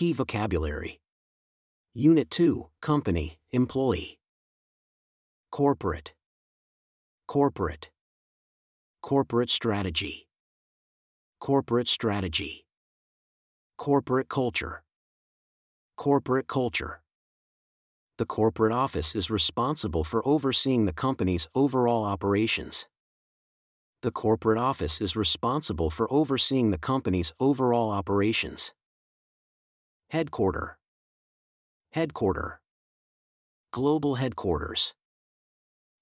vocabulary. Unit 2 Company, Employee. Corporate. Corporate. Corporate strategy. Corporate strategy. Corporate culture. Corporate culture. The corporate office is responsible for overseeing the company's overall operations. The corporate office is responsible for overseeing the company's overall operations. Headquarter. Headquarter. Global headquarters.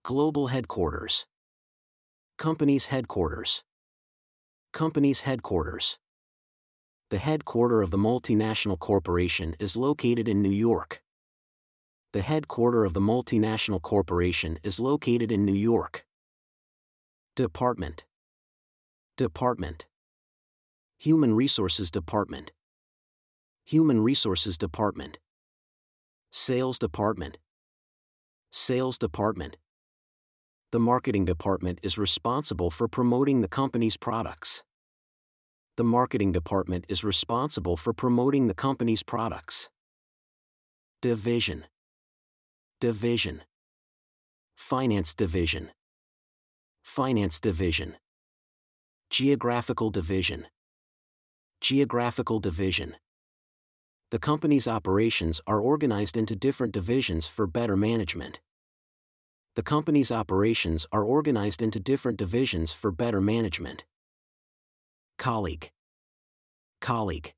Global headquarters. Company's headquarters. Company's headquarters. The headquarter of the multinational corporation is located in New York. The headquarter of the multinational corporation is located in New York. Department. Department. Human Resources Department. Human Resources Department. Sales Department. Sales Department. The Marketing Department is responsible for promoting the company's products. The Marketing Department is responsible for promoting the company's products. Division. Division. Finance Division. Finance Division. Geographical Division. Geographical Division. The company's operations are organized into different divisions for better management. The company's operations are organized into different divisions for better management. Colleague. Colleague.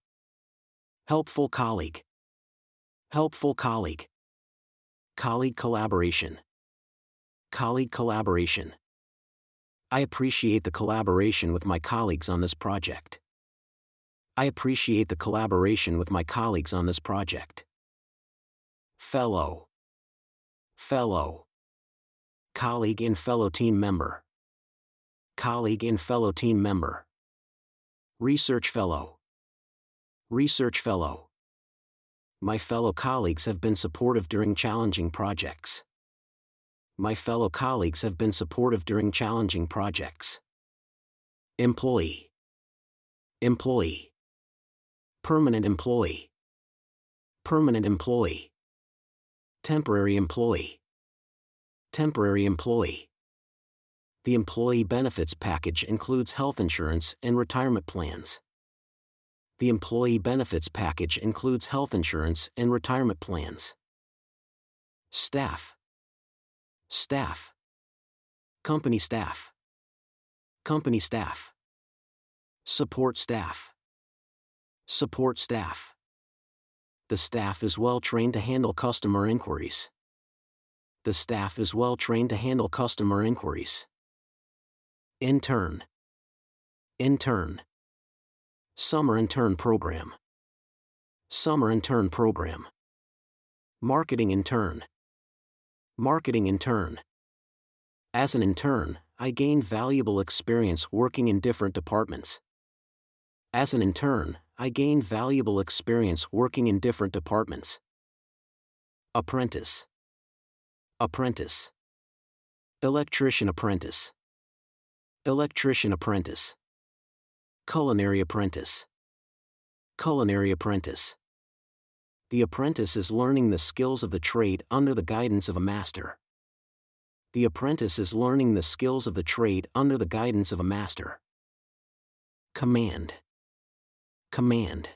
Helpful colleague. Helpful colleague. Colleague collaboration. Colleague collaboration. I appreciate the collaboration with my colleagues on this project. I appreciate the collaboration with my colleagues on this project. Fellow. Fellow. Colleague and fellow team member. Colleague and fellow team member. Research Fellow. Research Fellow. My fellow colleagues have been supportive during challenging projects. My fellow colleagues have been supportive during challenging projects. Employee. Employee. Permanent employee. Permanent employee. Temporary employee. Temporary employee. The employee benefits package includes health insurance and retirement plans. The employee benefits package includes health insurance and retirement plans. Staff. Staff. Company staff. Company staff. Support staff. Support staff. The staff is well trained to handle customer inquiries. The staff is well trained to handle customer inquiries. Intern. Intern. Summer Intern Program. Summer Intern Program. Marketing Intern. Marketing Intern. As an intern, I gained valuable experience working in different departments. As an intern, I gained valuable experience working in different departments. Apprentice. Apprentice. Electrician apprentice. Electrician apprentice. Culinary apprentice. Culinary apprentice. The apprentice is learning the skills of the trade under the guidance of a master. The apprentice is learning the skills of the trade under the guidance of a master. Command. Command.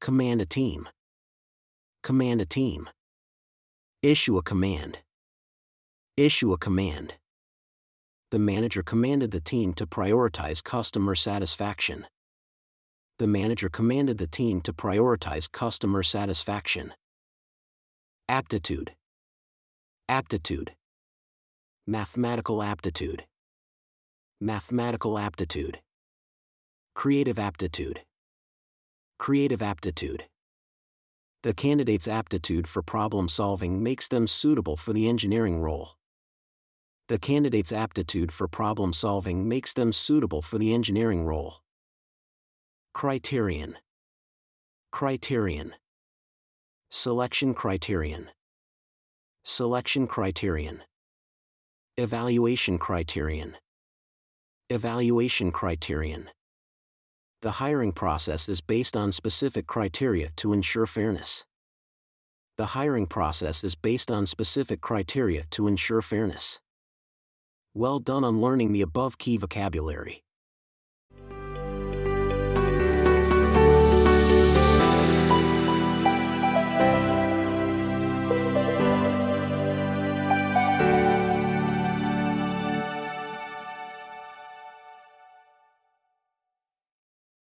Command a team. Command a team. Issue a command. Issue a command the manager commanded the team to prioritize customer satisfaction. The manager commanded the team to prioritize customer satisfaction. Aptitude. Aptitude. Mathematical aptitude. Mathematical aptitude. Creative aptitude. Creative aptitude. The candidate's aptitude for problem solving makes them suitable for the engineering role. The candidate's aptitude for problem solving makes them suitable for the engineering role. Criterion. Criterion. Selection criterion. Selection criterion. Evaluation criterion. Evaluation criterion. The hiring process is based on specific criteria to ensure fairness. The hiring process is based on specific criteria to ensure fairness. Well done on learning the above key vocabulary.